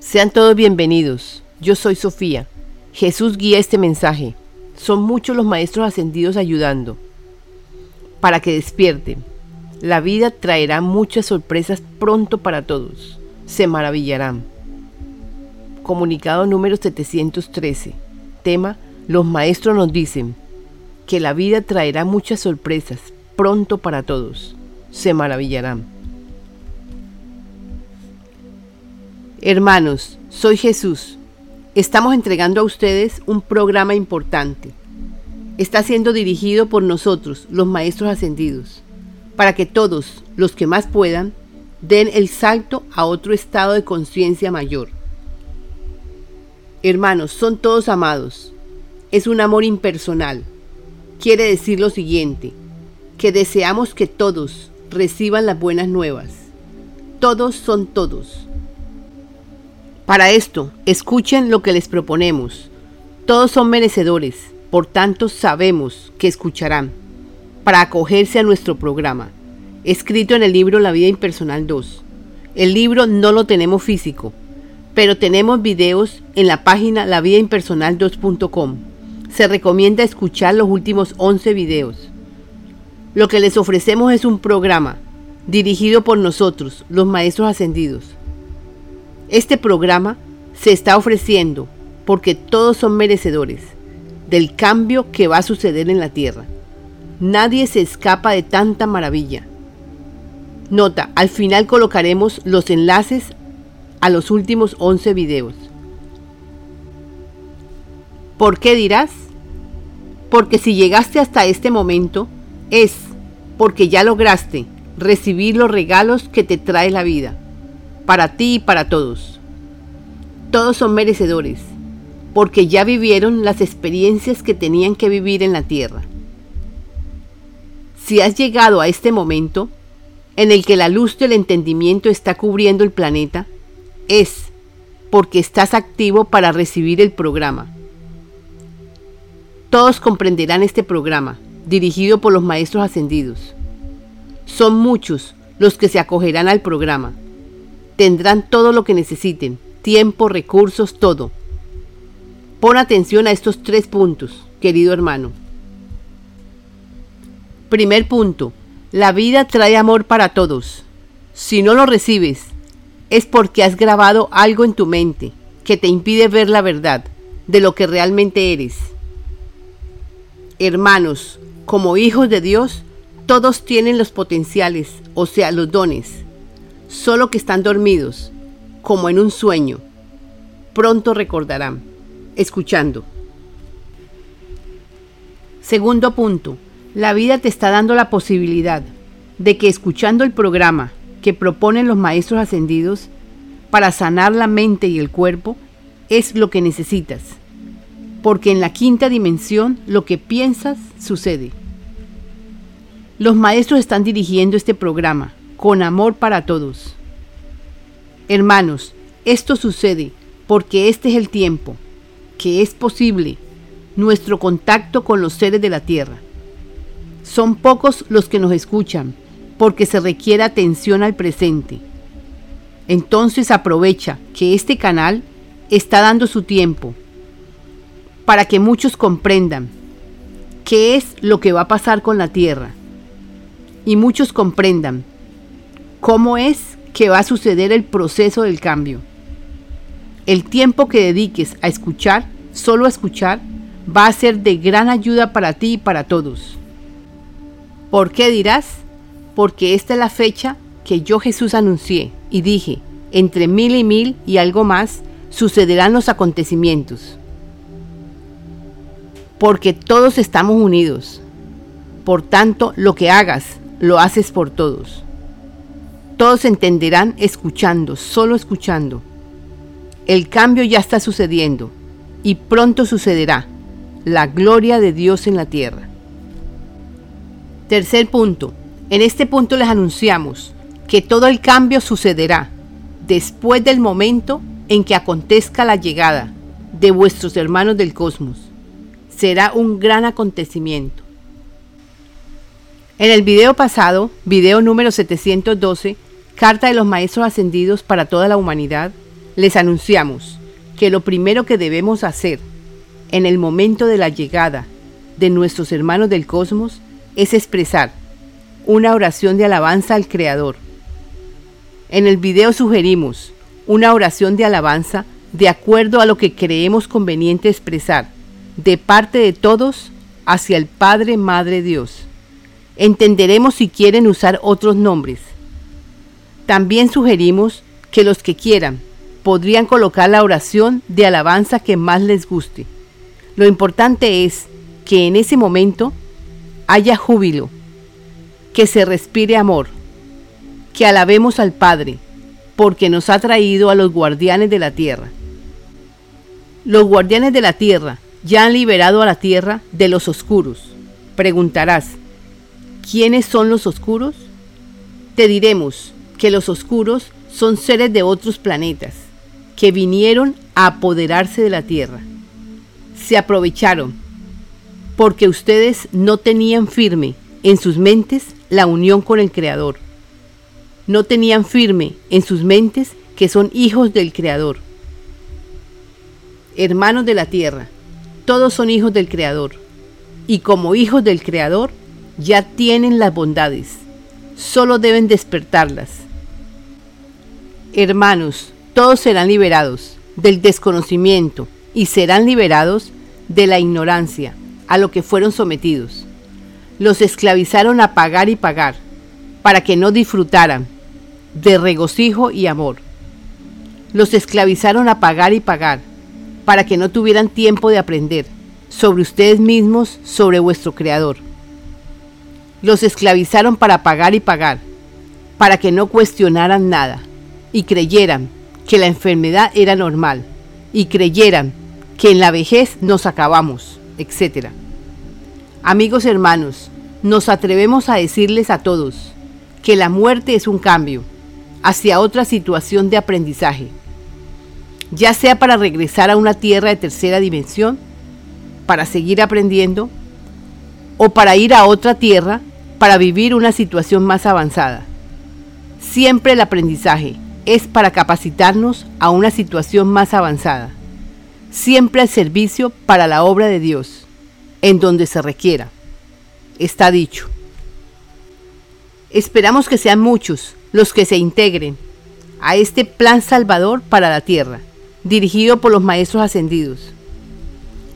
Sean todos bienvenidos. Yo soy Sofía. Jesús guía este mensaje. Son muchos los maestros ascendidos ayudando. Para que despierten. La vida traerá muchas sorpresas pronto para todos. Se maravillarán. Comunicado número 713. Tema, los maestros nos dicen que la vida traerá muchas sorpresas pronto para todos. Se maravillarán. Hermanos, soy Jesús. Estamos entregando a ustedes un programa importante. Está siendo dirigido por nosotros, los Maestros Ascendidos, para que todos, los que más puedan, den el salto a otro estado de conciencia mayor. Hermanos, son todos amados. Es un amor impersonal. Quiere decir lo siguiente, que deseamos que todos reciban las buenas nuevas. Todos son todos para esto, escuchen lo que les proponemos. Todos son merecedores, por tanto sabemos que escucharán para acogerse a nuestro programa, escrito en el libro La vida impersonal 2. El libro no lo tenemos físico, pero tenemos videos en la página lavidaimpersonal2.com. Se recomienda escuchar los últimos 11 videos. Lo que les ofrecemos es un programa dirigido por nosotros, los maestros ascendidos este programa se está ofreciendo porque todos son merecedores del cambio que va a suceder en la Tierra. Nadie se escapa de tanta maravilla. Nota, al final colocaremos los enlaces a los últimos 11 videos. ¿Por qué dirás? Porque si llegaste hasta este momento es porque ya lograste recibir los regalos que te trae la vida para ti y para todos. Todos son merecedores, porque ya vivieron las experiencias que tenían que vivir en la tierra. Si has llegado a este momento, en el que la luz del entendimiento está cubriendo el planeta, es porque estás activo para recibir el programa. Todos comprenderán este programa, dirigido por los maestros ascendidos. Son muchos los que se acogerán al programa tendrán todo lo que necesiten, tiempo, recursos, todo. Pon atención a estos tres puntos, querido hermano. Primer punto, la vida trae amor para todos. Si no lo recibes, es porque has grabado algo en tu mente que te impide ver la verdad de lo que realmente eres. Hermanos, como hijos de Dios, todos tienen los potenciales, o sea, los dones solo que están dormidos, como en un sueño. Pronto recordarán, escuchando. Segundo punto, la vida te está dando la posibilidad de que escuchando el programa que proponen los maestros ascendidos para sanar la mente y el cuerpo es lo que necesitas. Porque en la quinta dimensión lo que piensas sucede. Los maestros están dirigiendo este programa con amor para todos. Hermanos, esto sucede porque este es el tiempo, que es posible, nuestro contacto con los seres de la tierra. Son pocos los que nos escuchan, porque se requiere atención al presente. Entonces aprovecha que este canal está dando su tiempo para que muchos comprendan qué es lo que va a pasar con la tierra y muchos comprendan cómo es que va a suceder el proceso del cambio. El tiempo que dediques a escuchar, solo a escuchar, va a ser de gran ayuda para ti y para todos. ¿Por qué dirás? Porque esta es la fecha que yo Jesús anuncié y dije, entre mil y mil y algo más, sucederán los acontecimientos. Porque todos estamos unidos. Por tanto, lo que hagas, lo haces por todos. Todos entenderán escuchando, solo escuchando. El cambio ya está sucediendo y pronto sucederá. La gloria de Dios en la tierra. Tercer punto. En este punto les anunciamos que todo el cambio sucederá después del momento en que acontezca la llegada de vuestros hermanos del cosmos. Será un gran acontecimiento. En el video pasado, video número 712, Carta de los Maestros Ascendidos para toda la humanidad, les anunciamos que lo primero que debemos hacer en el momento de la llegada de nuestros hermanos del cosmos es expresar una oración de alabanza al Creador. En el video sugerimos una oración de alabanza de acuerdo a lo que creemos conveniente expresar de parte de todos hacia el Padre, Madre Dios. Entenderemos si quieren usar otros nombres. También sugerimos que los que quieran podrían colocar la oración de alabanza que más les guste. Lo importante es que en ese momento haya júbilo, que se respire amor, que alabemos al Padre, porque nos ha traído a los guardianes de la tierra. Los guardianes de la tierra ya han liberado a la tierra de los oscuros. Preguntarás, ¿quiénes son los oscuros? Te diremos que los oscuros son seres de otros planetas que vinieron a apoderarse de la tierra. Se aprovecharon porque ustedes no tenían firme en sus mentes la unión con el Creador. No tenían firme en sus mentes que son hijos del Creador. Hermanos de la tierra, todos son hijos del Creador. Y como hijos del Creador, ya tienen las bondades. Solo deben despertarlas. Hermanos, todos serán liberados del desconocimiento y serán liberados de la ignorancia a lo que fueron sometidos. Los esclavizaron a pagar y pagar para que no disfrutaran de regocijo y amor. Los esclavizaron a pagar y pagar para que no tuvieran tiempo de aprender sobre ustedes mismos, sobre vuestro Creador. Los esclavizaron para pagar y pagar, para que no cuestionaran nada y creyeran que la enfermedad era normal y creyeran que en la vejez nos acabamos, etc. Amigos hermanos, nos atrevemos a decirles a todos que la muerte es un cambio hacia otra situación de aprendizaje, ya sea para regresar a una tierra de tercera dimensión, para seguir aprendiendo, o para ir a otra tierra para vivir una situación más avanzada. Siempre el aprendizaje es para capacitarnos a una situación más avanzada, siempre al servicio para la obra de Dios, en donde se requiera. Está dicho. Esperamos que sean muchos los que se integren a este plan salvador para la tierra, dirigido por los maestros ascendidos.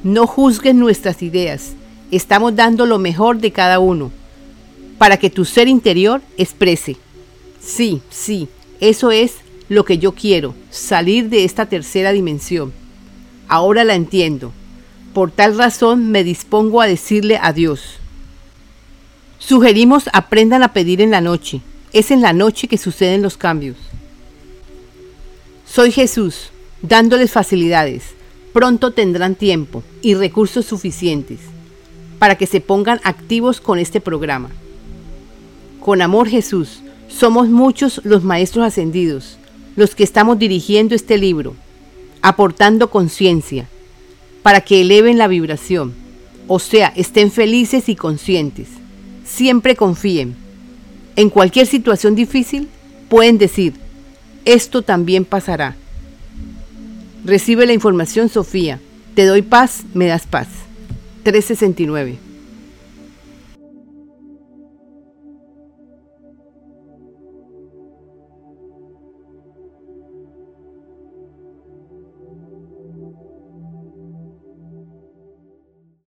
No juzguen nuestras ideas, estamos dando lo mejor de cada uno, para que tu ser interior exprese. Sí, sí, eso es lo que yo quiero, salir de esta tercera dimensión. Ahora la entiendo. Por tal razón me dispongo a decirle adiós. Sugerimos aprendan a pedir en la noche. Es en la noche que suceden los cambios. Soy Jesús, dándoles facilidades. Pronto tendrán tiempo y recursos suficientes para que se pongan activos con este programa. Con amor Jesús, somos muchos los maestros ascendidos, los que estamos dirigiendo este libro, aportando conciencia, para que eleven la vibración, o sea, estén felices y conscientes. Siempre confíen. En cualquier situación difícil, pueden decir, esto también pasará. Recibe la información, Sofía. Te doy paz, me das paz. 369.